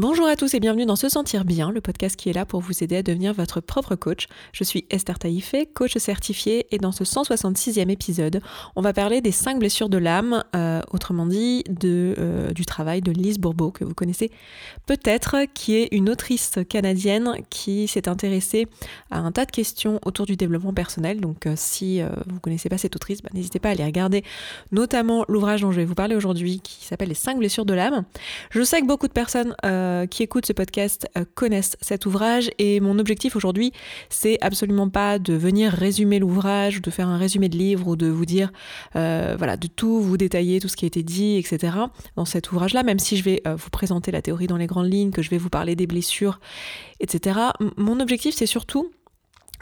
Bonjour à tous et bienvenue dans Se Sentir Bien, le podcast qui est là pour vous aider à devenir votre propre coach. Je suis Esther Taïfé, coach certifiée, et dans ce 166e épisode, on va parler des 5 blessures de l'âme, euh, autrement dit de, euh, du travail de Lise Bourbeau, que vous connaissez peut-être, qui est une autrice canadienne qui s'est intéressée à un tas de questions autour du développement personnel. Donc euh, si vous ne connaissez pas cette autrice, bah, n'hésitez pas à aller regarder, notamment l'ouvrage dont je vais vous parler aujourd'hui, qui s'appelle Les 5 blessures de l'âme. Je sais que beaucoup de personnes qui écoutent ce podcast euh, connaissent cet ouvrage et mon objectif aujourd'hui, c'est absolument pas de venir résumer l'ouvrage ou de faire un résumé de livre ou de vous dire, euh, voilà, de tout vous détailler, tout ce qui a été dit, etc. dans cet ouvrage-là, même si je vais vous présenter la théorie dans les grandes lignes, que je vais vous parler des blessures, etc. mon objectif, c'est surtout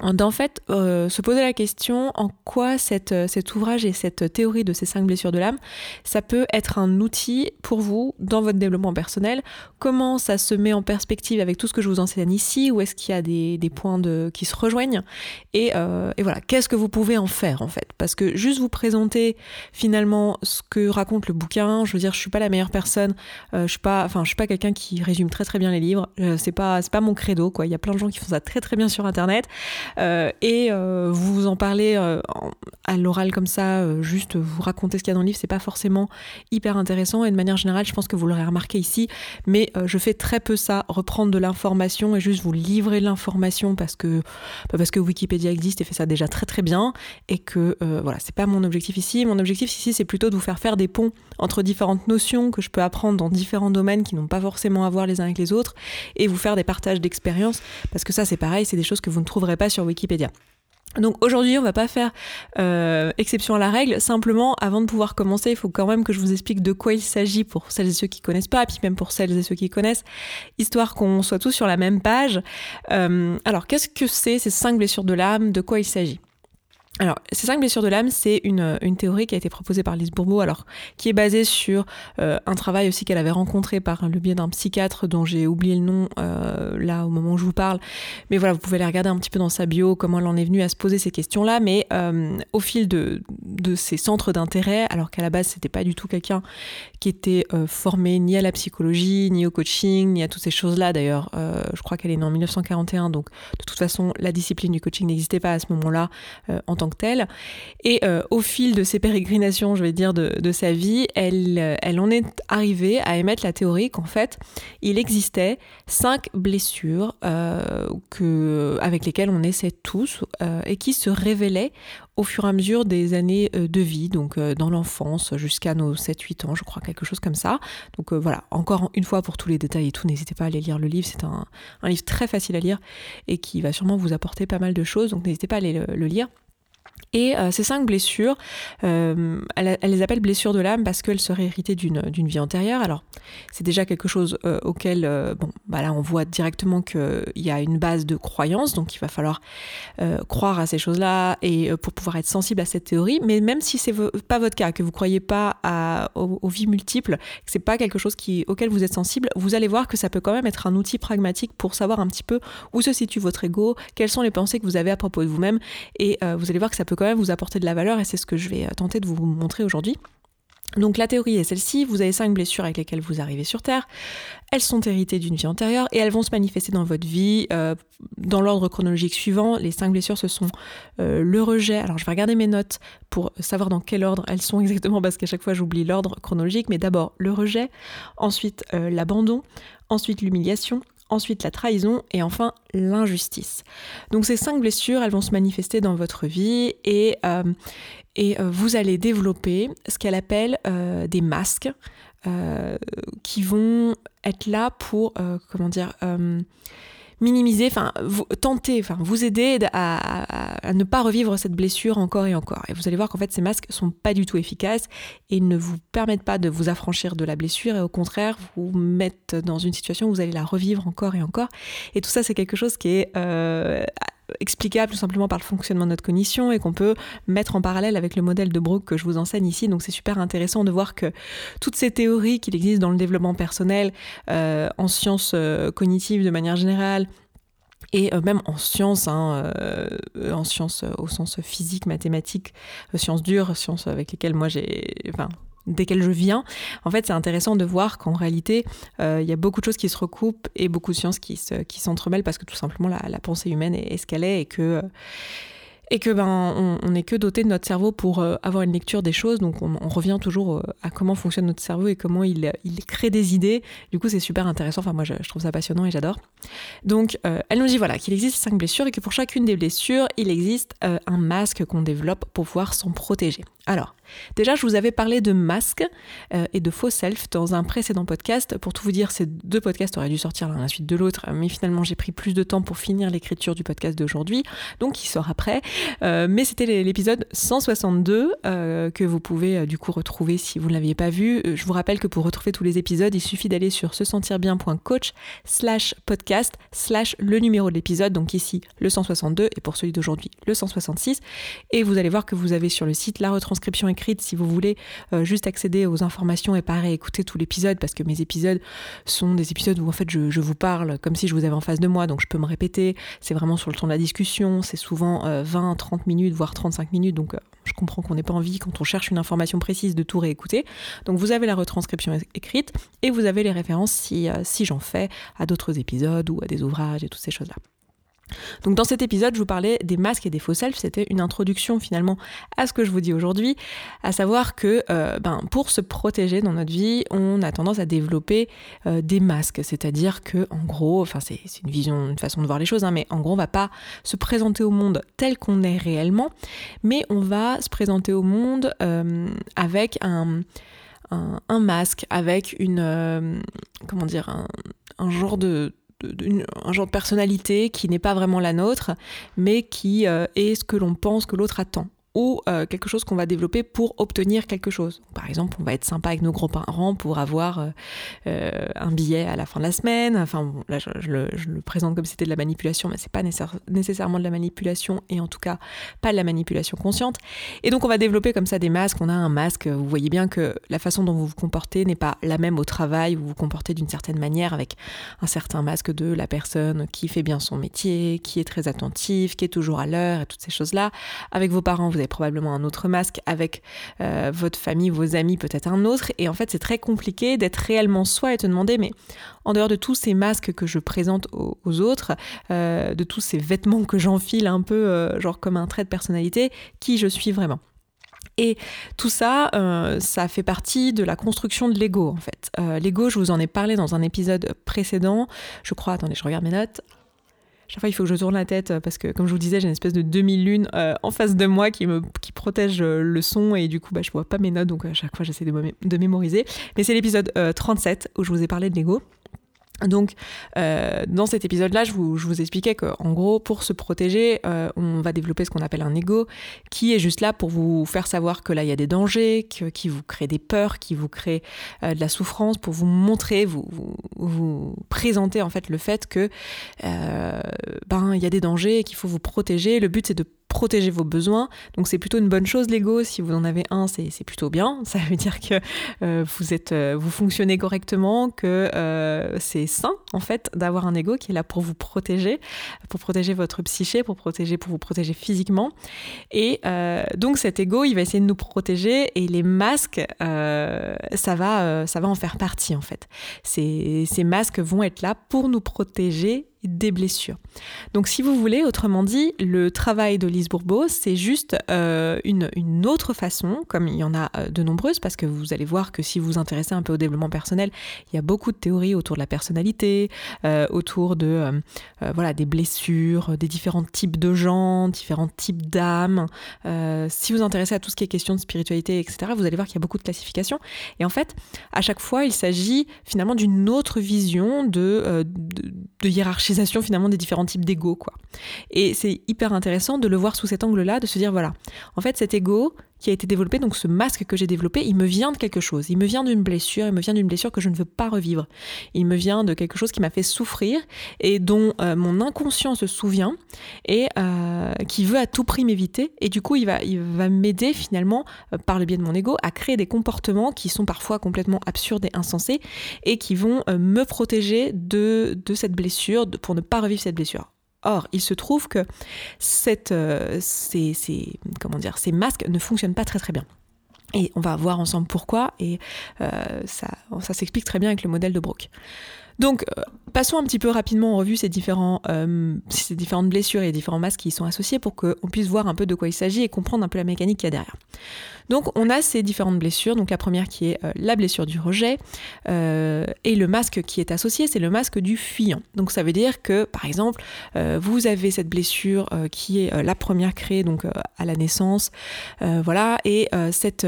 d'en fait euh, se poser la question en quoi cette, euh, cet ouvrage et cette théorie de ces cinq blessures de l'âme, ça peut être un outil pour vous dans votre développement personnel, comment ça se met en perspective avec tout ce que je vous enseigne ici, où est-ce qu'il y a des, des, points de, qui se rejoignent, et, euh, et voilà, qu'est-ce que vous pouvez en faire en fait? Parce que juste vous présenter finalement ce que raconte le bouquin, je veux dire, je suis pas la meilleure personne, je suis pas, enfin, je suis pas quelqu'un qui résume très très bien les livres, c'est pas, pas mon credo quoi, il y a plein de gens qui font ça très très bien sur internet. Euh, et euh, vous en parlez euh, à l'oral comme ça, juste vous racontez ce qu'il y a dans le livre, c'est pas forcément hyper intéressant. Et de manière générale, je pense que vous l'aurez remarqué ici, mais je fais très peu ça, reprendre de l'information et juste vous livrer l'information parce que bah, parce que Wikipédia existe et fait ça déjà très très bien et que voilà, c'est pas mon objectif ici. Mon objectif ici, c'est plutôt de vous faire faire des ponts entre différentes notions que je peux apprendre dans différents domaines qui n'ont pas forcément à voir les uns avec les autres et vous faire des partages d'expériences parce que ça, c'est pareil, c'est des choses que vous ne trouverez pas sur Wikipédia. Donc aujourd'hui, on va pas faire euh, exception à la règle. Simplement, avant de pouvoir commencer, il faut quand même que je vous explique de quoi il s'agit pour celles et ceux qui connaissent pas, puis même pour celles et ceux qui connaissent, histoire qu'on soit tous sur la même page. Euh, alors, qu'est-ce que c'est ces cinq blessures de l'âme? De quoi il s'agit? Alors, ces cinq blessures de l'âme, c'est une, théorie qui a été proposée par Lise Bourbeau, alors qui est basée sur euh, un travail aussi qu'elle avait rencontré par le biais d'un psychiatre dont j'ai oublié le nom euh, là au moment où je vous parle. Mais voilà, vous pouvez aller regarder un petit peu dans sa bio comment elle en est venue à se poser ces questions-là. Mais euh, au fil de, de ses centres d'intérêt, alors qu'à la base c'était pas du tout quelqu'un qui était formé ni à la psychologie, ni au coaching, ni à toutes ces choses-là. D'ailleurs, je crois qu'elle est née en 1941, donc de toute façon la discipline du coaching n'existait pas à ce moment-là en tant telle. Et euh, au fil de ses pérégrinations, je vais dire, de, sa vie, elle, euh, elle en est arrivée à émettre la théorie qu'en fait, il existait cinq blessures euh, avec lesquelles on essaie tous et qui se révélaient au fur et à mesure des années de vie, donc dans l'enfance jusqu'à nos 7-8 ans, je crois, quelque chose comme ça. Donc voilà, encore une fois pour tous les détails et tout, n'hésitez pas à aller lire le livre, c'est un, livre très facile à lire et qui va sûrement vous apporter pas mal de choses, donc n'hésitez pas à aller le lire. Et euh, ces cinq blessures, euh, elle, les appelle blessures de l'âme parce qu'elles seraient héritées d'une vie antérieure. Alors, c'est déjà quelque chose euh, auquel, bon, bah là, on voit directement qu'il y a une base de croyance, donc il va falloir croire à ces choses-là et pour pouvoir être sensible à cette théorie. Mais même si c'est pas votre cas, que vous croyez pas aux, vies multiples, que c'est pas quelque chose qui, auquel vous êtes sensible, vous allez voir que ça peut quand même être un outil pragmatique pour savoir un petit peu où se situe votre ego, quelles sont les pensées que vous avez à propos de vous-même, et vous allez voir que ça peut quand même vous apporter de la valeur et c'est ce que je vais euh, tenter de vous montrer aujourd'hui. Donc la théorie est celle-ci, vous avez cinq blessures avec lesquelles vous arrivez sur Terre, elles sont héritées d'une vie antérieure et elles vont se manifester dans votre vie euh, dans l'ordre chronologique suivant. Les cinq blessures, ce sont euh, le rejet, alors je vais regarder mes notes pour savoir dans quel ordre elles sont exactement parce qu'à chaque fois j'oublie l'ordre chronologique, mais d'abord le rejet, ensuite l'abandon, ensuite l'humiliation, ensuite la trahison et enfin l'injustice. Donc ces cinq blessures, elles vont se manifester dans votre vie et, euh, et euh, vous allez développer ce qu'elle appelle euh, des masques qui vont être là pour, comment dire, minimiser, enfin, tenter, enfin, vous aider à, ne pas revivre cette blessure encore et encore. Et vous allez voir qu'en fait, ces masques sont pas du tout efficaces et ne vous permettent pas de vous affranchir de la blessure et au contraire, vous mettent dans une situation où vous allez la revivre encore et encore. Et tout ça, c'est quelque chose qui est euh, explicable tout simplement par le fonctionnement de notre cognition et qu'on peut mettre en parallèle avec le modèle de Brooke que je vous enseigne ici. Donc c'est super intéressant de voir que toutes ces théories qu'il existe dans le développement personnel, euh, en sciences euh, cognitives de manière générale, et euh, même en sciences, hein, en sciences au sens physique, mathématique, sciences dures, sciences avec lesquelles moi j'ai, desquelles je viens, en fait, c'est intéressant de voir qu'en réalité, il y a beaucoup de choses qui se recoupent et beaucoup de sciences qui, qui s'entremêlent parce que tout simplement la, pensée humaine est, ce qu'elle est et que et que ben on n'est que doté de notre cerveau pour euh, avoir une lecture des choses. Donc on, revient toujours euh, à comment fonctionne notre cerveau et comment il, il crée des idées. Du coup c'est super intéressant. Enfin moi je, trouve ça passionnant et j'adore. Donc euh, elle nous dit voilà qu'il existe cinq blessures et que pour chacune des blessures il existe un masque qu'on développe pour pouvoir s'en protéger. Alors Déjà, je vous avais parlé de masque euh, et de faux self dans un précédent podcast. Pour tout vous dire, ces deux podcasts auraient dû sortir l'un à la suite de l'autre, mais finalement, j'ai pris plus de temps pour finir l'écriture du podcast d'aujourd'hui, donc il sort après. Euh, mais c'était l'épisode 162 euh, que vous pouvez du coup retrouver si vous ne l'aviez pas vu. Je vous rappelle que pour retrouver tous les épisodes, il suffit d'aller sur se sentir bien.coach slash podcast slash le numéro de l'épisode, donc ici le 162 et pour celui d'aujourd'hui le 166. Et vous allez voir que vous avez sur le site la retranscription si vous voulez euh, juste accéder aux informations et pas réécouter tout l'épisode parce que mes épisodes sont des épisodes où en fait je, vous parle comme si je vous avais en face de moi donc je peux me répéter. C'est vraiment sur le temps de la discussion, c'est souvent 20, euh, 30 minutes voire 35 minutes donc euh, je comprends qu'on n'ait pas envie quand on cherche une information précise de tout réécouter. Donc vous avez la retranscription écrite et vous avez les références si, si j'en fais à d'autres épisodes ou à des ouvrages et toutes ces choses-là. Donc dans cet épisode, je vous parlais des masques et des faux selfs. C'était une introduction finalement à ce que je vous dis aujourd'hui, à savoir que euh, ben, pour se protéger dans notre vie, on a tendance à développer euh, des masques. C'est-à-dire que en gros, enfin c'est une vision, une façon de voir les choses, hein, mais en gros, on va pas se présenter au monde tel qu'on est réellement, mais on va se présenter au monde euh, avec un, un, masque, avec une comment dire un genre de un genre de personnalité qui n'est pas vraiment la nôtre, mais qui euh, est ce que l'on pense que l'autre attend ou euh, quelque chose qu'on va développer pour obtenir quelque chose. Par exemple, on va être sympa avec nos grands-parents pour avoir euh, euh, un billet à la fin de la semaine. Enfin, là, je, le, présente comme si c'était de la manipulation, mais c'est pas nécessairement de la manipulation et en tout cas pas de la manipulation consciente. Et donc, on va développer comme ça des masques. On a un masque. Vous voyez bien que la façon dont vous vous comportez n'est pas la même au travail. Vous vous comportez d'une certaine manière avec un certain masque de la personne qui fait bien son métier, qui est très attentive, qui est toujours à l'heure et toutes ces choses-là. Avec vos parents, vous avez probablement un autre masque, avec euh, votre famille, vos amis, peut-être un autre. Et en fait, c'est très compliqué d'être réellement soi et te demander, mais en dehors de tous ces masques que je présente aux, autres, euh, de tous ces vêtements que j'enfile un peu, euh, genre comme un trait de personnalité, qui je suis vraiment. Et tout ça, ça fait partie de la construction de l'ego en fait. l'ego, je vous en ai parlé dans un épisode précédent. Je crois, attendez, je regarde mes notes chaque fois il faut que je tourne la tête euh, parce que comme je vous disais j'ai une espèce de demi-lune euh, en face de moi qui protège euh, le son et du coup bah, je vois pas mes notes donc à chaque fois j'essaie de, mémoriser. Mais c'est l'épisode 37 où je vous ai parlé de l'ego donc, euh, dans cet épisode-là, je vous, je vous expliquais qu'en gros, pour se protéger, euh, on va développer ce qu'on appelle un ego, qui est juste là pour vous faire savoir que là, il y a des dangers, qui vous crée des peurs, qui vous crée euh, de la souffrance, pour vous montrer, vous, présenter en fait le fait que ben il y a des dangers et qu'il faut vous protéger. Le but, c'est de protéger vos besoins. Donc c'est plutôt une bonne chose l'ego. Si vous en avez un, c'est plutôt bien. Ça veut dire que euh, vous êtes, euh, vous fonctionnez correctement, que euh, c'est sain en fait d'avoir un ego qui est là pour vous protéger, pour protéger votre psyché, pour protéger, pour vous protéger physiquement. Et donc cet ego, il va essayer de nous protéger et les masques, ça va, ça va en faire partie en fait. Ces, masques vont être là pour nous protéger des blessures. Donc si vous voulez, autrement dit, le travail de Lise Bourbeau, c'est juste euh, une, une, autre façon, comme il y en a euh, de nombreuses, parce que vous allez voir que si vous vous intéressez un peu au développement personnel, il y a beaucoup de théories autour de la personnalité, euh, autour de voilà des blessures, des différents types de gens, différents types d'âmes. si vous vous intéressez à tout ce qui est question de spiritualité, etc., vous allez voir qu'il y a beaucoup de classifications. Et en fait, à chaque fois, il s'agit finalement d'une autre vision de, de, de hiérarchie finalement des différents types d'ego quoi. Et c'est hyper intéressant de le voir sous cet angle-là, de se dire voilà, en fait cet ego qui a été développé, donc ce masque que j'ai développé, il me vient de quelque chose, il me vient d'une blessure, il me vient d'une blessure que je ne veux pas revivre, il me vient de quelque chose qui m'a fait souffrir et dont euh, mon inconscient se souvient et euh, qui veut à tout prix m'éviter. Et du coup il va, il va m'aider finalement euh, par le biais de mon ego à créer des comportements qui sont parfois complètement absurdes et insensés et qui vont me protéger de, de cette blessure, pour ne pas revivre cette blessure. Or, il se trouve que euh, ces, masques ne fonctionnent pas très très bien. Et on va voir ensemble pourquoi, et ça, ça s'explique très bien avec le modèle de Brooke. Donc, euh, passons un petit peu rapidement en revue euh, ces différentes blessures et différents masques qui y sont associés pour qu'on puisse voir un peu de quoi il s'agit et comprendre un peu la mécanique qu'il y a derrière. Donc on a ces différentes blessures. Donc la première qui est euh, la blessure du rejet et le masque qui est associé, c'est le masque du fuyant. Donc ça veut dire que par exemple vous avez cette blessure qui est la première créée donc à la naissance, voilà, et cette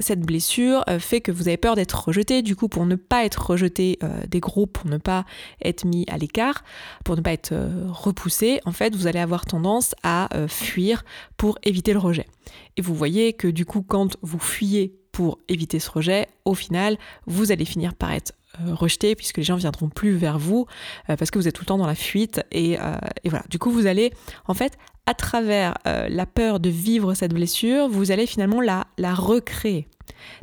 cette blessure fait que vous avez peur d'être rejeté. Du coup pour ne pas être rejeté des groupes, pour ne pas être mis à l'écart, pour ne pas être repoussé, en fait vous allez avoir tendance à fuir pour éviter le rejet. Et vous voyez que du coup, quand vous fuyez pour éviter ce rejet, au final, vous allez finir par être euh, rejeté puisque les gens viendront plus vers vous euh, parce que vous êtes tout le temps dans la fuite et, euh, et voilà. Du coup, vous allez en fait à travers la peur de vivre cette blessure, vous allez finalement la, la recréer.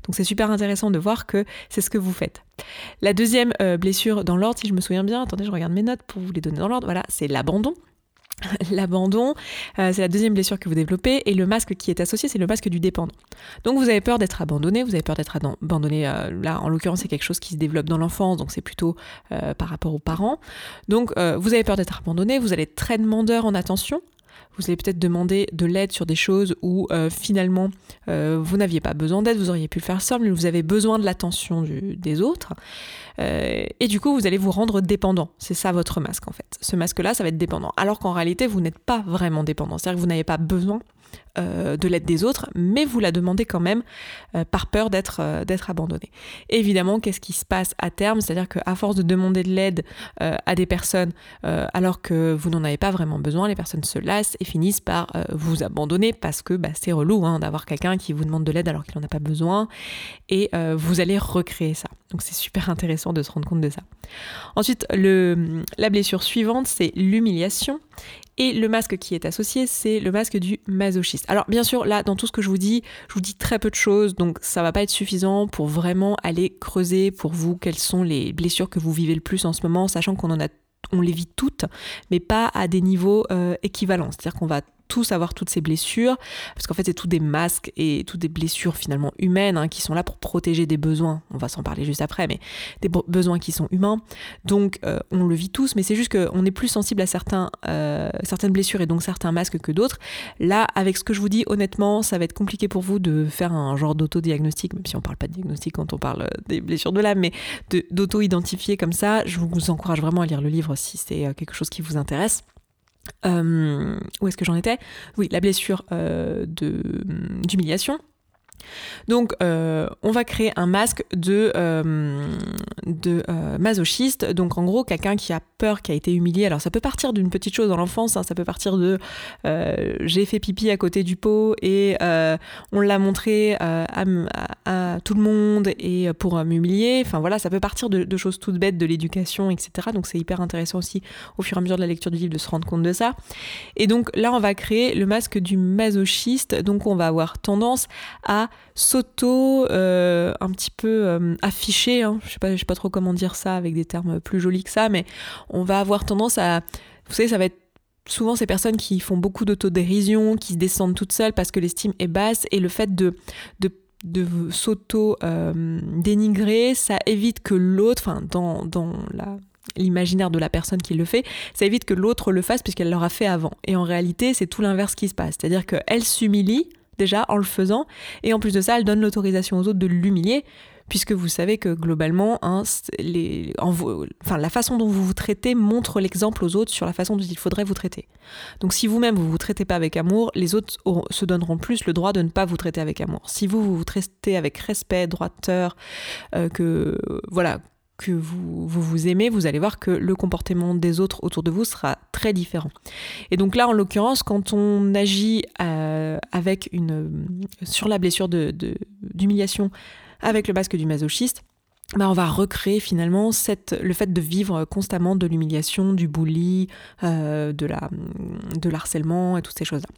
Donc c'est super intéressant de voir que c'est ce que vous faites. La deuxième blessure dans l'ordre, si je me souviens bien, attendez, je regarde mes notes pour vous les donner dans l'ordre, voilà, c'est l'abandon. L'abandon, euh, c'est la deuxième blessure que vous développez et le masque qui est associé, c'est le masque du dépendant. Donc vous avez peur d'être abandonné, vous avez peur d'être abandonné, euh, là en l'occurrence c'est quelque chose qui se développe dans l'enfance, donc c'est plutôt euh, par rapport aux parents. Donc vous avez peur d'être abandonné, vous allez être très demandeur en attention, vous allez peut-être demander de l'aide sur des choses où euh, finalement euh, vous n'aviez pas besoin d'aide, vous auriez pu le faire seul, mais vous avez besoin de l'attention des autres. Euh, et du coup, vous allez vous rendre dépendant. C'est ça votre masque en fait. Ce masque-là, ça va être dépendant. Alors qu'en réalité, vous n'êtes pas vraiment dépendant. C'est-à-dire que vous n'avez pas besoin euh, de l'aide des autres, mais vous la demandez quand même euh, par peur d'être euh, abandonné. évidemment, qu'est-ce qui se passe à terme? C'est-à-dire qu'à force de demander de l'aide à des personnes alors que vous n'en avez pas vraiment besoin, les personnes se lassent et finissent par vous abandonner parce que bah, c'est relou hein, d'avoir quelqu'un qui vous demande de l'aide alors qu'il n'en a pas besoin et vous allez recréer ça. Donc c'est super intéressant de se rendre compte de ça. Ensuite, la blessure suivante, c'est l'humiliation. Et le masque qui est associé, c'est le masque du masochiste. Alors bien sûr, là, dans tout ce que je vous dis, je vous dis très peu de choses, donc ça va pas être suffisant pour vraiment aller creuser pour vous quelles sont les blessures que vous vivez le plus en ce moment, sachant qu'on en a on les vit toutes, mais pas à des niveaux euh, équivalents. C'est-à-dire qu'on va tous avoir toutes ces blessures, parce qu'en fait c'est tous des masques et toutes des blessures finalement humaines hein, qui sont là pour protéger des besoins, on va s'en parler juste après, mais des besoins qui sont humains. Donc euh, on le vit tous, mais c'est juste qu'on est plus sensible à certains, euh, certaines blessures et donc certains masques que d'autres. Là, avec ce que je vous dis, honnêtement, ça va être compliqué pour vous de faire un genre d'auto-diagnostic, même si on parle pas de diagnostic quand on parle euh, des blessures de l'âme, mais d'auto-identifier comme ça. Je vous encourage vraiment à lire le livre si c'est quelque chose qui vous intéresse. Euh, où est-ce que j'en étais? Oui, la blessure euh, d'humiliation. Donc, euh, on va créer un masque de, euh, euh, masochiste. Donc, en gros, quelqu'un qui a peur, qui a été humilié. Alors, ça peut partir d'une petite chose dans l'enfance. Hein. ça peut partir de j'ai fait pipi à côté du pot et on l'a montré à, tout le monde et pour m'humilier. Enfin, voilà, ça peut partir de, de choses toutes bêtes, de l'éducation, etc. Donc, c'est hyper intéressant aussi au fur et à mesure de la lecture du livre de se rendre compte de ça. Et donc, là, on va créer le masque du masochiste. Donc, on va avoir tendance à s'auto euh, un petit peu euh, affiché, hein. je sais sais pas trop comment dire ça avec des termes plus jolis que ça, mais on va avoir tendance à, vous savez, ça va être souvent ces personnes qui font beaucoup d'autodérision, qui se descendent toutes seules parce que l'estime est basse et le fait de, de de s'auto euh, ça évite que l'autre, enfin dans, dans l'imaginaire de la personne qui le fait, ça évite que l'autre le fasse puisqu'elle l'aura fait avant. Et en réalité, c'est tout l'inverse qui se passe. C'est-à-dire qu'elle s'humilie déjà en le faisant, et en plus de ça, elle donne l'autorisation aux autres de l'humilier, puisque vous savez que globalement, hein, la façon dont vous vous traitez montre l'exemple aux autres sur la façon dont il faudrait vous traiter. Donc si vous-même vous vous traitez pas avec amour, les autres se donneront plus le droit de ne pas vous traiter avec amour. Si vous vous, traitez avec respect, droiteur, euh, que voilà que vous, vous, aimez, vous allez voir que le comportement des autres autour de vous sera très différent. Et donc là, en l'occurrence, quand on agit euh, avec une, sur la blessure d'humiliation de, avec le masque du masochiste, bah on va recréer finalement cette, le fait de vivre constamment de l'humiliation, du bully, euh, de, la, de l'harcèlement et toutes ces choses-là.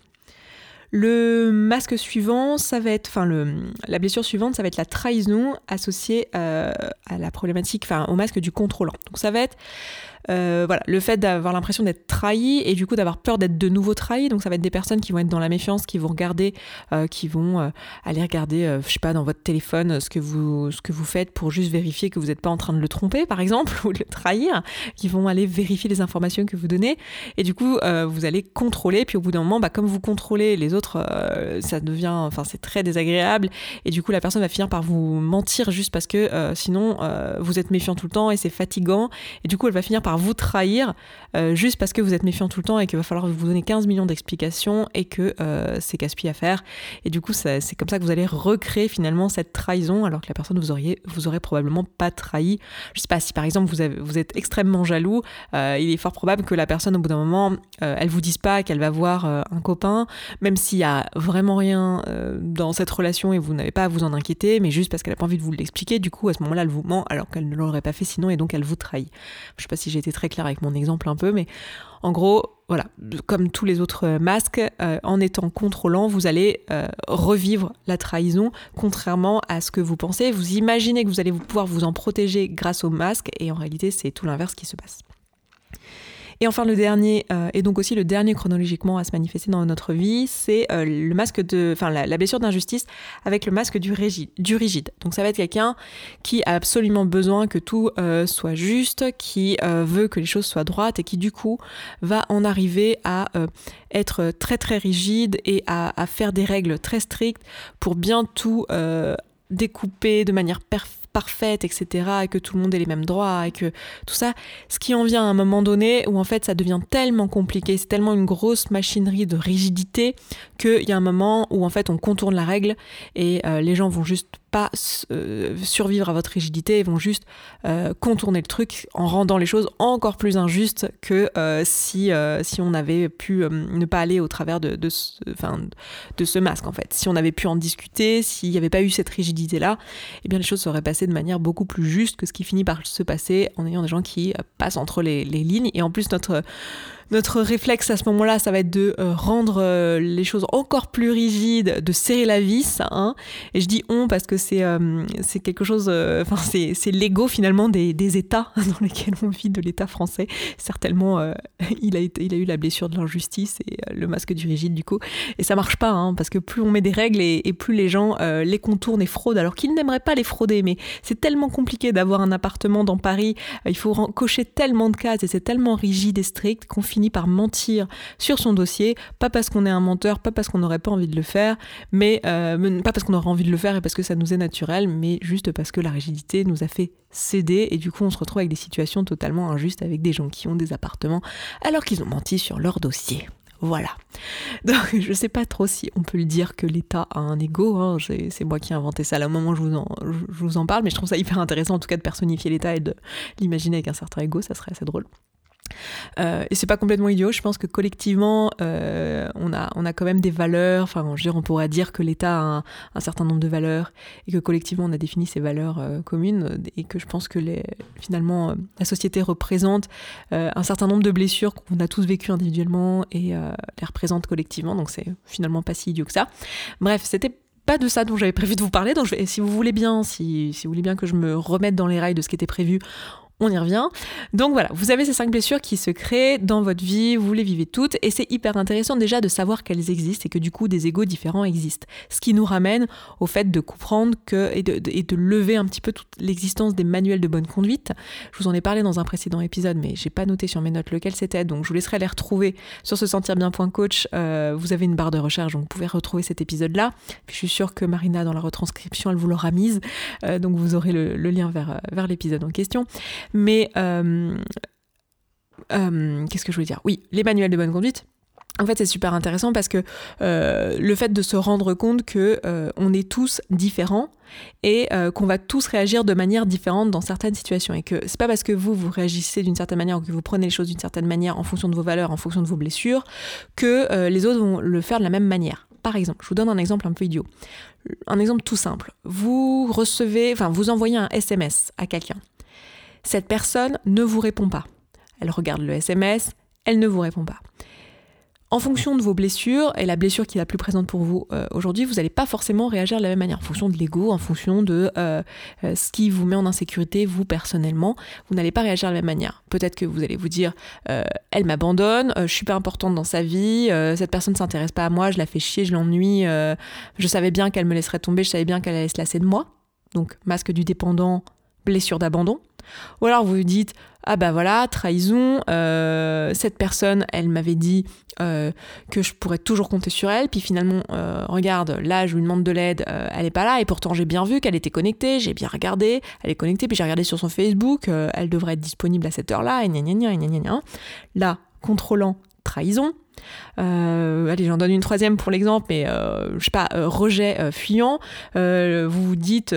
Le masque suivant, ça va être, enfin la blessure suivante, ça va être la trahison associée euh, à la problématique, enfin au masque du contrôlant. Donc ça va être euh, voilà, le fait d'avoir l'impression d'être trahi et du coup d'avoir peur d'être de nouveau trahi. Donc ça va être des personnes qui vont être dans la méfiance, qui vont regarder, euh, qui vont euh, aller regarder, je sais pas, dans votre téléphone ce que vous ce que vous faites pour juste vérifier que vous n'êtes pas en train de le tromper, par exemple, ou de le trahir. Qui vont aller vérifier les informations que vous donnez et du coup vous allez contrôler. Puis au bout d'un moment, bah, comme vous contrôlez les autres, ça devient, enfin c'est très désagréable et du coup la personne va finir par vous mentir juste parce que sinon vous êtes méfiant tout le temps et c'est fatigant et du coup elle va finir par vous trahir euh, juste parce que vous êtes méfiant tout le temps et qu'il va falloir vous donner 15 millions d'explications et que euh, c'est casse-pied à faire. Et du coup, c'est comme ça que vous allez recréer finalement cette trahison alors que la personne vous auriez vous aurait probablement pas trahi. Je sais pas si par exemple vous, êtes extrêmement jaloux, euh, il est fort probable que la personne au bout d'un moment, elle vous dise pas qu'elle va voir un copain, même s'il y a vraiment rien dans cette relation et vous n'avez pas à vous en inquiéter, mais juste parce qu'elle a pas envie de vous l'expliquer. Du coup, à ce moment-là, elle vous ment alors qu'elle ne l'aurait pas fait sinon et donc elle vous trahit. Je sais pas si j'ai très claire avec mon exemple un peu, mais en gros, voilà, comme tous les autres euh, masques, euh, en étant contrôlant, vous allez euh, revivre la trahison, contrairement à ce que vous pensez. Vous imaginez que vous allez pouvoir vous en protéger grâce au masque, et en réalité, c'est tout l'inverse qui se passe. Et enfin, le dernier, euh, et donc aussi le dernier chronologiquement à se manifester dans notre vie, c'est euh, le masque de, enfin la, blessure d'injustice avec le masque du rigide, du rigide. Donc ça va être quelqu'un qui a absolument besoin que tout euh, soit juste, qui veut que les choses soient droites et qui du coup va en arriver à être très très rigide et à, à, faire des règles très strictes pour bien tout découper de manière parfaite, etc., et que tout le monde ait les mêmes droits, et que tout ça, ce qui en vient à un moment donné où en fait ça devient tellement compliqué, c'est tellement une grosse machinerie de rigidité qu'il y a un moment où en fait on contourne la règle et euh, les gens vont juste pas euh, survivre à votre rigidité, ils vont juste euh, contourner le truc en rendant les choses encore plus injustes que euh, si, on avait pu ne pas aller au travers de, ce, masque en fait. Si on avait pu en discuter, s'il n'y avait pas eu cette rigidité-là, eh bien les choses seraient passées de manière beaucoup plus juste que ce qui finit par se passer en ayant des gens qui passent entre les lignes. Et en plus notre notre réflexe à ce moment-là, ça va être de euh, rendre euh, les choses encore plus rigides, de serrer la vis. Hein. Et je dis on parce que c'est euh, quelque chose, enfin c'est l'ego finalement des, des, États dans lesquels on vit, de l'État français. Certainement, il, a il a eu la blessure de l'injustice et le masque du rigide du coup. Et ça marche pas, hein, parce que plus on met des règles et, et plus les gens les contournent et fraudent, alors qu'ils n'aimeraient pas les frauder. Mais c'est tellement compliqué d'avoir un appartement dans Paris, il faut cocher tellement de cases et c'est tellement rigide et strict qu'on par mentir sur son dossier, pas parce qu'on est un menteur, pas parce qu'on n'aurait pas envie de le faire, mais euh, pas parce qu'on aurait envie de le faire et parce que ça nous est naturel, mais juste parce que la rigidité nous a fait céder et du coup on se retrouve avec des situations totalement injustes avec des gens qui ont des appartements alors qu'ils ont menti sur leur dossier. Voilà. Donc je sais pas trop si on peut le dire que l'État a un ego, hein. c'est moi qui ai inventé ça là au moment je vous, en, je vous en parle, mais je trouve ça hyper intéressant en tout cas de personnifier l'État et de l'imaginer avec un certain ego, ça serait assez drôle. Euh, et c'est pas complètement idiot, je pense que collectivement, euh, on, a, on a quand même des valeurs, enfin, je veux dire, on pourrait dire que l'État a un, certain nombre de valeurs et que collectivement, on a défini ces valeurs euh, communes et que je pense que les, finalement, la société représente un certain nombre de blessures qu'on a tous vécues individuellement et les représente collectivement, donc c'est finalement pas si idiot que ça. Bref, c'était pas de ça dont j'avais prévu de vous parler, donc si vous voulez bien, si vous voulez bien que je me remette dans les rails de ce qui était prévu, on y revient. Donc voilà, vous avez ces cinq blessures qui se créent dans votre vie, vous les vivez toutes, et c'est hyper intéressant déjà de savoir qu'elles existent et que du coup des égos différents existent. Ce qui nous ramène au fait de comprendre et, de, lever un petit peu toute l'existence des manuels de bonne conduite. Je vous en ai parlé dans un précédent épisode, mais j'ai pas noté sur mes notes lequel c'était, donc je vous laisserai les retrouver sur ce sentir bien.coach. Euh, vous avez une barre de recherche, donc vous pouvez retrouver cet épisode-là. je suis sûre que Marina, dans la retranscription, elle vous l'aura mise, euh, donc vous aurez le, lien vers, vers l'épisode en question. Mais euh, euh, qu'est-ce que je voulais dire? Oui, les manuels de bonne conduite. En fait, c'est super intéressant parce que euh, le fait de se rendre compte que on est tous différents et qu'on va tous réagir de manière différente dans certaines situations et que c'est pas parce que vous vous réagissez d'une certaine manière ou que vous prenez les choses d'une certaine manière en fonction de vos valeurs, en fonction de vos blessures, que les autres vont le faire de la même manière. Par exemple, je vous donne un exemple un peu idiot. Un exemple tout simple. Vous recevez, enfin, vous envoyez un SMS à quelqu'un cette personne ne vous répond pas. Elle regarde le SMS, elle ne vous répond pas. en fonction de vos blessures et la blessure qui est la plus présente pour vous euh, aujourd'hui, vous n'allez pas forcément réagir de la même manière, en fonction de l'ego, en fonction de euh, euh, ce qui vous met en insécurité, vous personnellement, vous n'allez pas réagir de la même manière. Peut-être que vous allez vous dire, elle m'abandonne, je suis pas importante dans sa vie, cette personne ne s'intéresse pas à moi, je la fais chier, je l'ennuie, je savais bien qu'elle me laisserait tomber, je savais bien qu'elle allait se lasser de moi. Donc masque du dépendant, blessure d'abandon. Ou alors vous vous dites, ah bah voilà, trahison, euh, cette personne, elle m'avait dit euh, que je pourrais toujours compter sur elle, puis finalement, euh, regarde, là je lui demande de l'aide, elle est pas là, et pourtant j'ai bien vu qu'elle était connectée, j'ai bien regardé, elle est connectée, puis j'ai regardé sur son Facebook, elle devrait être disponible à cette heure-là, et gna gna gna gna gna Là, contrôlant, trahison. allez, j'en donne une troisième pour l'exemple, mais je sais pas, rejet fuyant. vous vous dites,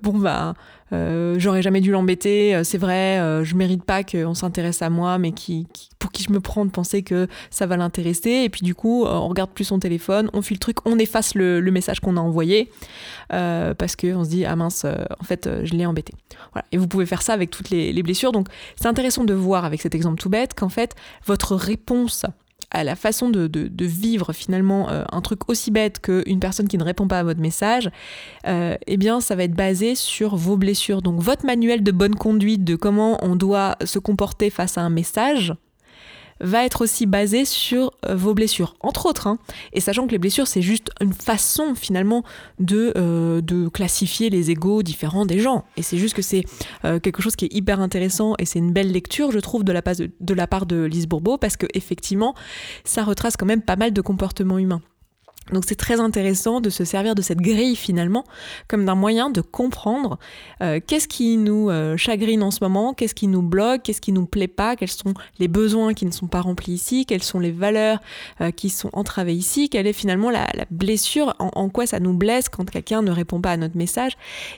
bon bah, euh, j'aurais jamais dû l'embêter, euh, c'est vrai, euh, je mérite pas qu'on s'intéresse à moi, mais qui, pour qui je me prends de penser que ça va l'intéresser. Et puis du coup, on regarde plus son téléphone, on file le truc, on efface le, message qu'on a envoyé parce qu'on se dit ah mince, en fait, je l'ai embêté. Voilà. Et vous pouvez faire ça avec toutes les, les blessures. Donc c'est intéressant de voir avec cet exemple tout bête qu'en fait votre réponse à la façon de, vivre finalement euh, un truc aussi bête qu'une personne qui ne répond pas à votre message, euh, eh bien ça va être basé sur vos blessures. Donc votre manuel de bonne conduite, de comment on doit se comporter face à un message, va être aussi basé sur euh, vos blessures, entre autres. Hein. Et sachant que les blessures, c'est juste une façon finalement de, euh, de classifier les égaux différents des gens. Et c'est juste que c'est euh, quelque chose qui est hyper intéressant et c'est une belle lecture, je trouve, de la, de, de la part de Lise Bourbeau, parce que effectivement, ça retrace quand même pas mal de comportements humains. Donc c'est très intéressant de se servir de cette grille finalement comme d'un moyen de comprendre euh, qu'est-ce qui nous euh, chagrine en ce moment, qu'est-ce qui nous bloque, qu'est-ce qui nous plaît pas, quels sont les besoins qui ne sont pas remplis ici, quelles sont les valeurs euh, qui sont entravées ici, quelle est finalement la, blessure, en, en, quoi ça nous blesse quand quelqu'un ne répond pas à notre message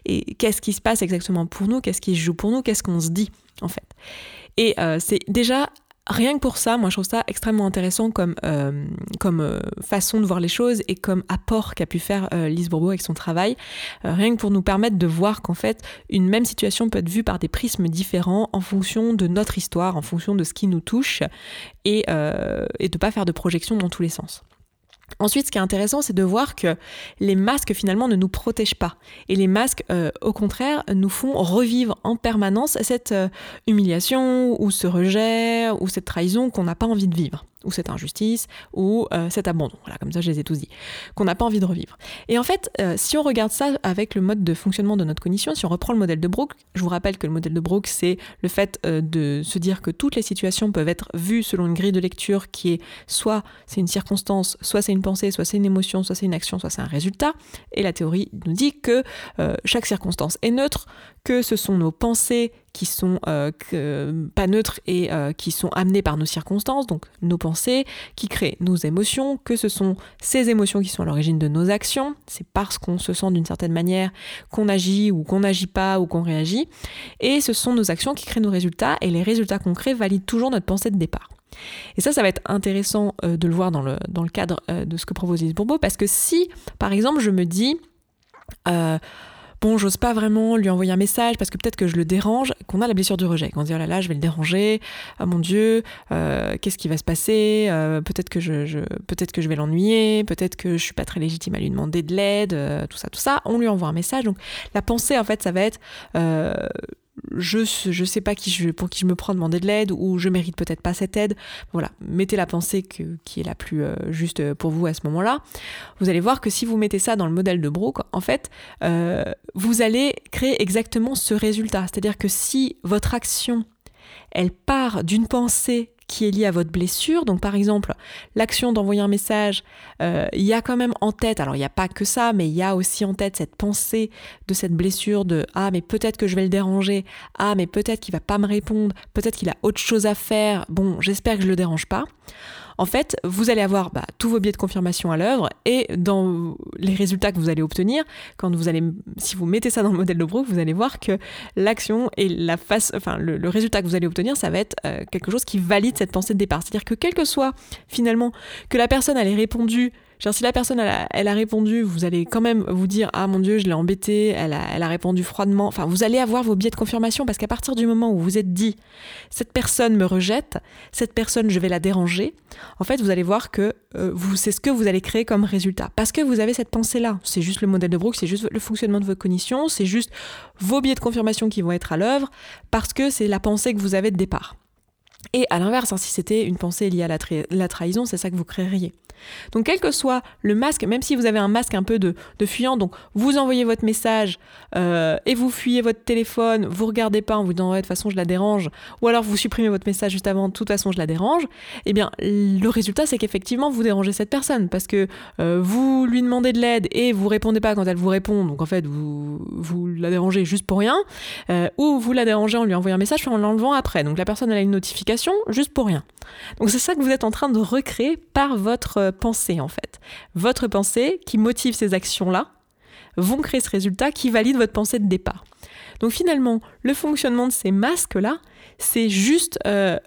et qu'est-ce qui se passe exactement pour nous, qu'est-ce qui se joue pour nous, qu'est-ce qu'on se dit en fait. Et c'est déjà Rien que pour ça, moi je trouve ça extrêmement intéressant comme, euh, comme euh, façon de voir les choses et comme apport qu'a pu faire euh, Lise Bourbeau avec son travail. rien que pour nous permettre de voir qu'en fait, une même situation peut être vue par des prismes différents en fonction de notre histoire, en fonction de ce qui nous touche et, et de ne pas faire de projection dans tous les sens. Ensuite, ce qui est intéressant, c'est de voir que les masques finalement ne nous protègent pas. Et les masques, euh, au contraire, nous font revivre en permanence cette euh, humiliation ou ce rejet ou cette trahison qu'on n'a pas envie de vivre ou cette injustice, ou euh, cet abandon. Voilà, comme ça je les ai tous dit. Qu'on n'a pas envie de revivre. Et en fait, euh, si on regarde ça avec le mode de fonctionnement de notre cognition, si on reprend le modèle de Brooke, je vous rappelle que le modèle de Brooke, c'est le fait euh, de se dire que toutes les situations peuvent être vues selon une grille de lecture qui est soit c'est une circonstance, soit c'est une pensée, soit c'est une émotion, soit c'est une action, soit c'est un résultat. Et la théorie nous dit que chaque circonstance est neutre, que ce sont nos pensées qui sont euh, pas neutres et euh, qui sont amenées par nos circonstances, donc nos pensées, qui créent nos émotions, que ce sont ces émotions qui sont à l'origine de nos actions, c'est parce qu'on se sent d'une certaine manière qu'on agit ou qu'on n'agit pas ou qu'on réagit, et ce sont nos actions qui créent nos résultats, et les résultats qu'on crée valident toujours notre pensée de départ. Et ça, ça va être intéressant euh, de le voir dans le, dans le cadre de ce que propose Lise Bourbeau, parce que si, par exemple, je me dis bon, j'ose pas vraiment lui envoyer un message parce que peut-être que je le dérange, qu'on a la blessure du rejet, qu'on se dit oh là là, je vais le déranger, oh mon Dieu, euh, qu'est-ce qui va se passer, euh, peut-être que je, vais l'ennuyer, peut-être que je suis pas très légitime à lui demander de l'aide, euh, tout ça, tout ça. On lui envoie un message. Donc la pensée en fait, ça va être je je sais pas qui je, pour qui je me prends demander de l'aide ou je mérite peut-être pas cette aide. Voilà, mettez la pensée qui est la plus euh, juste pour vous à ce moment-là. Vous allez voir que si vous mettez ça dans le modèle de Brooke, en fait, euh, vous allez créer exactement ce résultat. C'est-à-dire que si votre action elle part d'une pensée qui est lié à votre blessure. Donc par exemple, l'action d'envoyer un message, euh, il y a quand même en tête, alors il n'y a pas que ça, mais il y a aussi en tête cette pensée de cette blessure de ah mais peut-être que je vais le déranger, ah mais peut-être qu'il va pas me répondre, peut-être qu'il a autre chose à faire. Bon, j'espère que je le dérange pas en fait, vous allez avoir bah, tous vos biais de confirmation à l'œuvre et dans les résultats que vous allez obtenir, quand vous allez, si vous mettez ça dans le modèle de Brooke, vous allez voir que l'action et la face, enfin le, résultat que vous allez obtenir, ça va être euh, quelque chose qui valide cette pensée de départ. C'est-à-dire que quel que soit finalement que la personne elle ait si la personne, elle a, répondu, vous allez quand même vous dire Ah mon Dieu, je l'ai embêtée, elle a, répondu froidement. Enfin, vous allez avoir vos biais de confirmation parce qu'à partir du moment où vous êtes dit Cette personne me rejette, cette personne, je vais la déranger, en fait, vous allez voir que euh, c'est ce que vous allez créer comme résultat. Parce que vous avez cette pensée-là. C'est juste le modèle de Brooks, c'est juste le fonctionnement de votre cognition, c'est juste vos biais de confirmation qui vont être à l'œuvre parce que c'est la pensée que vous avez de départ. Et à l'inverse, hein, si c'était une pensée liée à la trahison, c'est ça que vous créeriez. Donc quel que soit le masque, même si vous avez un masque un peu de, fuyant, donc vous envoyez votre message euh, et vous fuyez votre téléphone, vous regardez pas en vous disant de toute façon je la dérange, ou alors vous supprimez votre message juste avant de toute façon je la dérange, eh bien le résultat c'est qu'effectivement vous dérangez cette personne parce que euh, vous lui demandez de l'aide et vous répondez pas quand elle vous répond, donc en fait vous, vous la dérangez juste pour rien, euh, ou vous la dérangez en lui envoyant un message puis en l'enlevant après, donc la personne elle a une notification juste pour rien. Donc c'est ça que vous êtes en train de recréer par votre pensée en fait. Votre pensée qui motive ces actions-là vont créer ce résultat qui valide votre pensée de départ. Donc finalement, le fonctionnement de ces masques-là, c'est juste euh,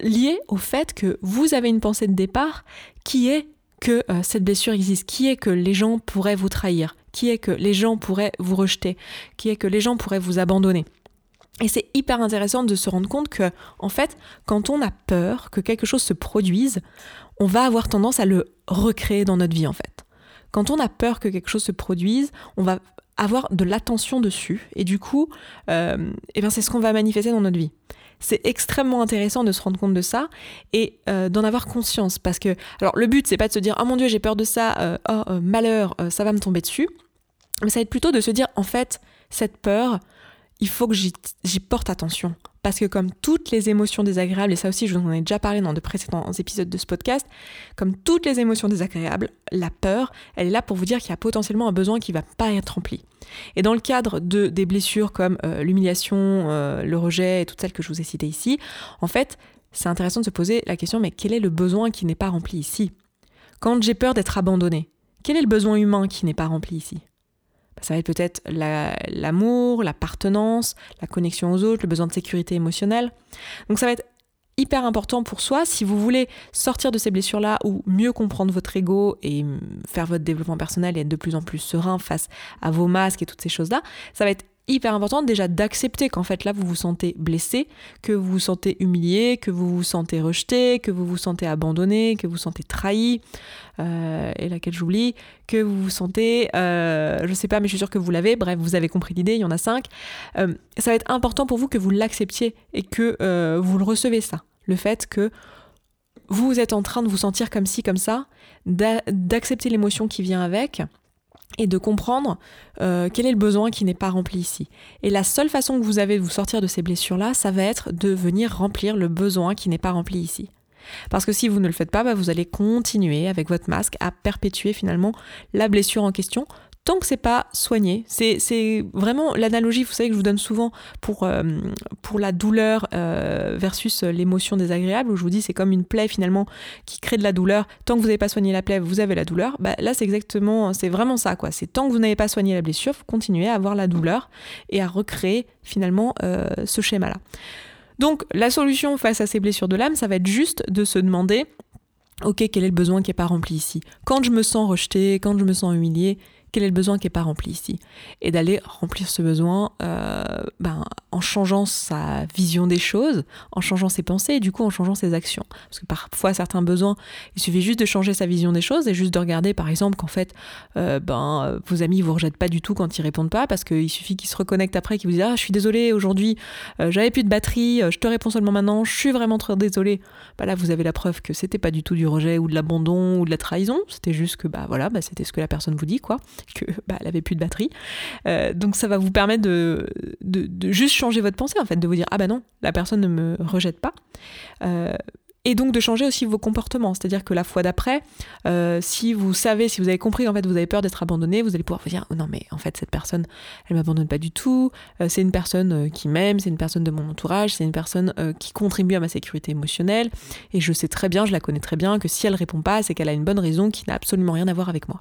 lié au fait que vous avez une pensée de départ qui est que euh, cette blessure existe, qui est que les gens pourraient vous trahir, qui est que les gens pourraient vous rejeter, qui est que les gens pourraient vous abandonner. Et c'est hyper intéressant de se rendre compte que, en fait, quand on a peur que quelque chose se produise, on va avoir tendance à le recréer dans notre vie, en fait. Quand on a peur que quelque chose se produise, on va avoir de l'attention dessus, et du coup, euh, eh ben c'est ce qu'on va manifester dans notre vie. C'est extrêmement intéressant de se rendre compte de ça et euh, d'en avoir conscience, parce que, alors, le but, c'est pas de se dire, oh mon dieu, j'ai peur de ça, euh, oh malheur, ça va me tomber dessus, mais ça va être plutôt de se dire, en fait, cette peur, il faut que j'y porte attention. Parce que comme toutes les émotions désagréables, et ça aussi je vous en ai déjà parlé dans de précédents épisodes de ce podcast, comme toutes les émotions désagréables, la peur, elle est là pour vous dire qu'il y a potentiellement un besoin qui ne va pas être rempli. Et dans le cadre de des blessures comme euh, l'humiliation, euh, le rejet et toutes celles que je vous ai citées ici, en fait, c'est intéressant de se poser la question, mais quel est le besoin qui n'est pas rempli ici? Quand j'ai peur d'être abandonné, quel est le besoin humain qui n'est pas rempli ici? Ça va être peut-être l'amour, l'appartenance, la connexion aux autres, le besoin de sécurité émotionnelle. Donc ça va être hyper important pour soi si vous voulez sortir de ces blessures-là ou mieux comprendre votre ego et faire votre développement personnel et être de plus en plus serein face à vos masques et toutes ces choses-là. Ça va être hyper important déjà d'accepter qu'en fait là vous vous sentez blessé, que vous vous sentez humilié, que vous vous sentez rejeté, que vous vous sentez abandonné, que vous vous sentez trahi, euh, et laquelle j'oublie, que vous vous sentez, euh, je sais pas mais je suis sûre que vous l'avez, bref vous avez compris l'idée, il y en a cinq. Euh, ça va être important pour vous que vous l'acceptiez et que euh, vous le recevez ça, le fait que vous êtes en train de vous sentir comme ci, comme ça, d'accepter l'émotion qui vient avec, et de comprendre euh, quel est le besoin qui n'est pas rempli ici. Et la seule façon que vous avez de vous sortir de ces blessures-là, ça va être de venir remplir le besoin qui n'est pas rempli ici. Parce que si vous ne le faites pas, bah, vous allez continuer avec votre masque à perpétuer finalement la blessure en question tant que c'est pas soigné. C'est vraiment l'analogie, vous savez, que je vous donne souvent pour, euh, pour la douleur euh, versus l'émotion désagréable, où je vous dis c'est comme une plaie finalement qui crée de la douleur. Tant que vous n'avez pas soigné la plaie, vous avez la douleur. Bah, là, c'est exactement, c'est vraiment ça, quoi. C'est tant que vous n'avez pas soigné la blessure, vous continuez à avoir la douleur et à recréer finalement euh, ce schéma-là. Donc, la solution face à ces blessures de l'âme, ça va être juste de se demander Ok, quel est le besoin qui n'est pas rempli ici? Quand je me sens rejeté, quand je me sens humilié, quel est le besoin qui n'est pas rempli ici Et d'aller remplir ce besoin euh, ben, en changeant sa vision des choses, en changeant ses pensées et du coup en changeant ses actions. Parce que parfois certains besoins, il suffit juste de changer sa vision des choses et juste de regarder par exemple qu'en fait euh, ben, vos amis vous rejettent pas du tout quand ils répondent pas parce qu'il suffit qu'ils se reconnectent après, qu'ils vous disent ah je suis désolé aujourd'hui euh, j'avais plus de batterie, je te réponds seulement maintenant, je suis vraiment très désolé. Bah là vous avez la preuve que c'était pas du tout du rejet ou de l'abandon ou de la trahison, c'était juste que bah voilà bah, c'était ce que la personne vous dit quoi que bah, plus de batterie. Euh, donc ça va vous permettre de, de, juste changer votre pensée en fait, de vous dire ah bah non, la personne ne me rejette pas. Euh, et donc de changer aussi vos comportements. C'est-à-dire que la fois d'après, euh, si vous savez, si vous avez compris en fait vous avez peur d'être abandonné, vous allez pouvoir vous dire oh non mais en fait cette personne, elle m'abandonne pas du tout, c'est une personne qui m'aime, c'est une personne de mon entourage, c'est une personne qui contribue à ma sécurité émotionnelle, et je sais très bien, je la connais très bien, que si elle répond pas, c'est qu'elle a une bonne raison qui n'a absolument rien à voir avec moi.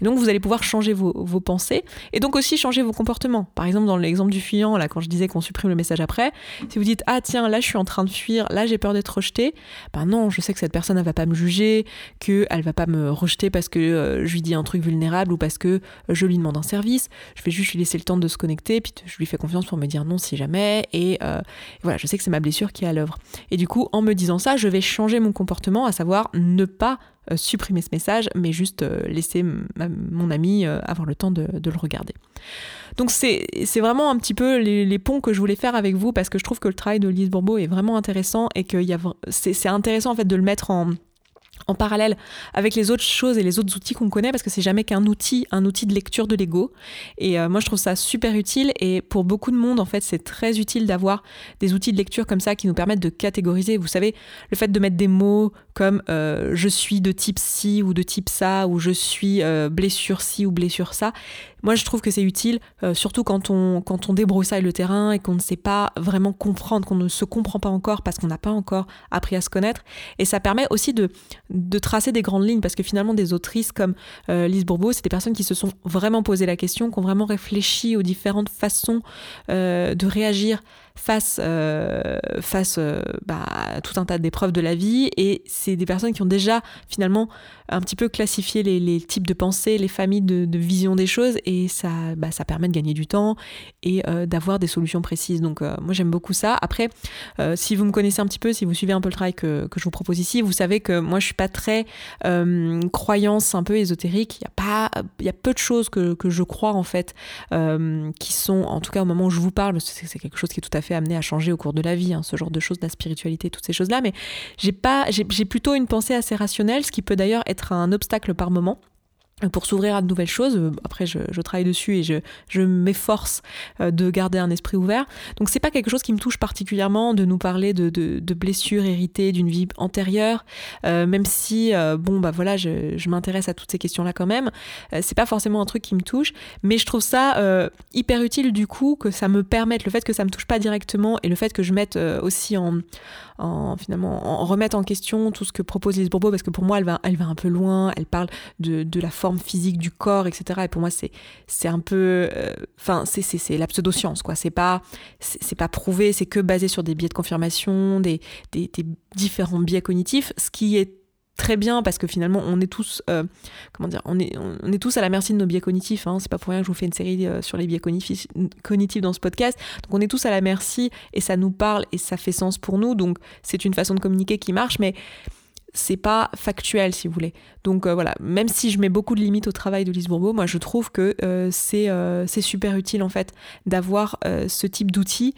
Et donc vous allez pouvoir changer vos, pensées et donc aussi changer vos comportements. Par exemple, dans l'exemple du fuyant, là, quand je disais qu'on supprime le message après, si vous dites Ah tiens, là je suis en train de fuir, là j'ai peur d'être rejeté, ben non, je sais que cette personne elle va pas me juger, qu'elle va pas me rejeter parce que euh, je lui dis un truc vulnérable ou parce que euh, je lui demande un service. Je vais juste lui laisser le temps de se connecter, puis je lui fais confiance pour me dire non si jamais. Et euh, voilà, je sais que c'est ma blessure qui est à l'œuvre. Et du coup, en me disant ça, je vais changer mon comportement, à savoir ne pas supprimer ce message, mais juste euh, laisser mon ami euh, avoir le temps de, le regarder. Donc c'est vraiment un petit peu les, ponts que je voulais faire avec vous parce que je trouve que le travail de Lise Bourbeau est vraiment intéressant et que c'est intéressant en fait de le mettre en, en parallèle avec les autres choses et les autres outils qu'on connaît parce que c'est jamais qu'un outil, un outil de lecture de l'ego. Et euh, moi je trouve ça super utile et pour beaucoup de monde en fait c'est très utile d'avoir des outils de lecture comme ça qui nous permettent de catégoriser. Vous savez, le fait de mettre des mots comme euh, je suis de type ci ou de type ça ou je suis euh, blessure ci ou blessure ça, moi, je trouve que c'est utile, euh, surtout quand on, quand on débroussaille le terrain et qu'on ne sait pas vraiment comprendre, qu'on ne se comprend pas encore parce qu'on n'a pas encore appris à se connaître. Et ça permet aussi de, de tracer des grandes lignes parce que finalement, des autrices comme euh, Lise Bourbeau, c'est des personnes qui se sont vraiment posé la question, qui ont vraiment réfléchi aux différentes façons euh, de réagir face, euh, face euh, bah, à tout un tas d'épreuves de la vie. Et c'est des personnes qui ont déjà finalement un petit peu classifié les, types de pensées, les familles de, vision des choses. Et ça, bah, ça permet de gagner du temps et euh, d'avoir des solutions précises. Donc moi j'aime beaucoup ça. Après, si vous me connaissez un petit peu, si vous suivez un peu le travail que, que je vous propose ici, vous savez que moi je suis pas très croyance un peu ésotérique. Il y a y a peu de choses que, que je crois en fait qui sont, en tout cas au moment où je vous parle, c'est quelque chose qui est tout à fait amené à changer au cours de la vie, hein, ce genre de choses, la spiritualité, toutes ces choses-là. Mais j'ai pas, j'ai plutôt une pensée assez rationnelle, ce qui peut d'ailleurs être un obstacle par moment pour s'ouvrir à de nouvelles choses. Après, je, travaille dessus et je, je m'efforce euh, de garder un esprit ouvert. Donc, c'est pas quelque chose qui me touche particulièrement de nous parler de, de, blessures héritées d'une vie antérieure, euh, même si, euh, bon, bah voilà, je, je m'intéresse à toutes ces questions-là quand même. c'est pas forcément un truc qui me touche, mais je trouve ça hyper utile du coup que ça me permette, le fait que ça me touche pas directement et le fait que je mette aussi en, en finalement en remettre en question tout ce que propose Lise Bourbeau parce que pour moi elle va, elle va un peu loin, elle parle de, de la forme physique du corps, etc. Et pour moi c'est c'est un peu, euh, enfin c'est c'est la pseudoscience quoi. C'est pas c'est pas prouvé, c'est que basé sur des biais de confirmation, des, des, des différents biais cognitifs, ce qui est très bien parce que finalement on est tous euh, comment dire on est on est tous à la merci de nos biais cognitifs hein. c'est pas pour rien que je vous fais une série euh, sur les biais cognitifs, dans ce podcast. Donc on est tous à la merci et ça nous parle et ça fait sens pour nous. Donc c'est une façon de communiquer qui marche mais c'est pas factuel si vous voulez. Donc euh, voilà. Même si je mets beaucoup de limites au travail de Lise Bourbeau moi je trouve que c'est c'est super utile en fait d'avoir ce type d'outils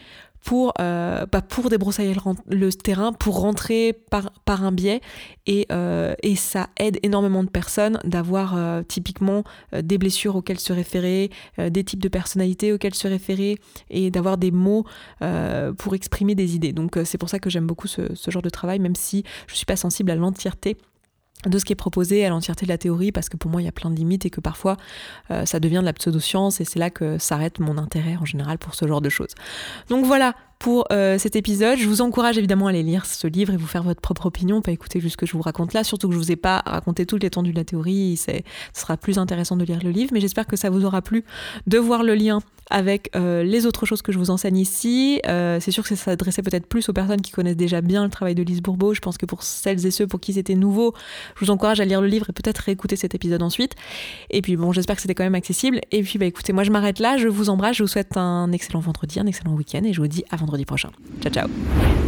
pour, euh, bah, pour débroussailler le, terrain, pour rentrer par, par un biais. Et, euh, et ça aide énormément de personnes d'avoir euh, typiquement des blessures auxquelles se référer, des types de personnalités auxquelles se référer et d'avoir des mots pour exprimer des idées. Donc c'est pour ça que j'aime beaucoup ce, ce genre de travail, même si je ne suis pas sensible à l'entièreté de ce qui est proposé à l'entièreté de la théorie parce que pour moi il y a plein de limites et que parfois euh, ça devient de la pseudoscience et c'est là que s'arrête mon intérêt en général pour ce genre de choses. Donc voilà pour euh, cet épisode. Je vous encourage évidemment à aller lire ce livre et vous faire votre propre opinion, pas écouter juste ce que je vous raconte là, surtout que je vous ai pas raconté toute l'étendue de la théorie, ce sera plus intéressant de lire le livre, mais j'espère que ça vous aura plu de voir le lien avec euh, les autres choses que je vous enseigne ici. Euh, c'est sûr que ça s'adressait peut-être plus aux personnes qui connaissent déjà bien le travail de Lise Bourbeau. Je pense que pour celles et ceux pour qui c'était nouveau, je vous encourage à lire le livre et peut-être réécouter cet épisode ensuite. Et puis bon, j'espère que c'était quand même accessible. Et puis bah écoutez, moi je m'arrête là, je vous embrasse, je vous souhaite un excellent vendredi, un excellent week-end et je vous dis à vendredi prochain. Ciao ciao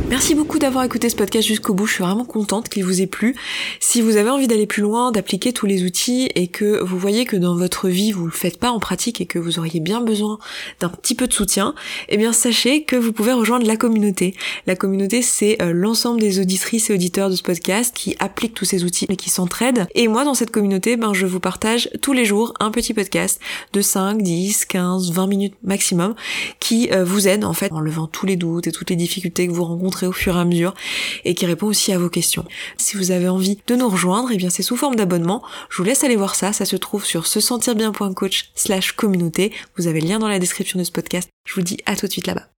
Merci beaucoup d'avoir écouté ce podcast jusqu'au bout, je suis vraiment contente qu'il vous ait plu. Si vous avez envie d'aller plus loin, d'appliquer tous les outils et que vous voyez que dans votre vie vous le faites pas en pratique et que vous auriez bien besoin d'un petit peu de soutien, eh bien sachez que vous pouvez rejoindre la communauté. La communauté, c'est euh, l'ensemble des auditrices et auditeurs de ce podcast qui appliquent tous ces outils et qui s'entraident. Et moi, dans cette communauté, ben, je vous partage tous les jours un petit podcast de 5, 10, 15, 20 minutes maximum qui euh, vous aide en fait en levant tous les doutes et toutes les difficultés que vous rencontrez au fur et à mesure et qui répond aussi à vos questions. Si vous avez envie de nous rejoindre, eh bien c'est sous forme d'abonnement. Je vous laisse aller voir ça, ça se trouve sur se sentir bien.coach slash communauté. Vous avez le lien dans description de ce podcast. Je vous dis à tout de suite là-bas.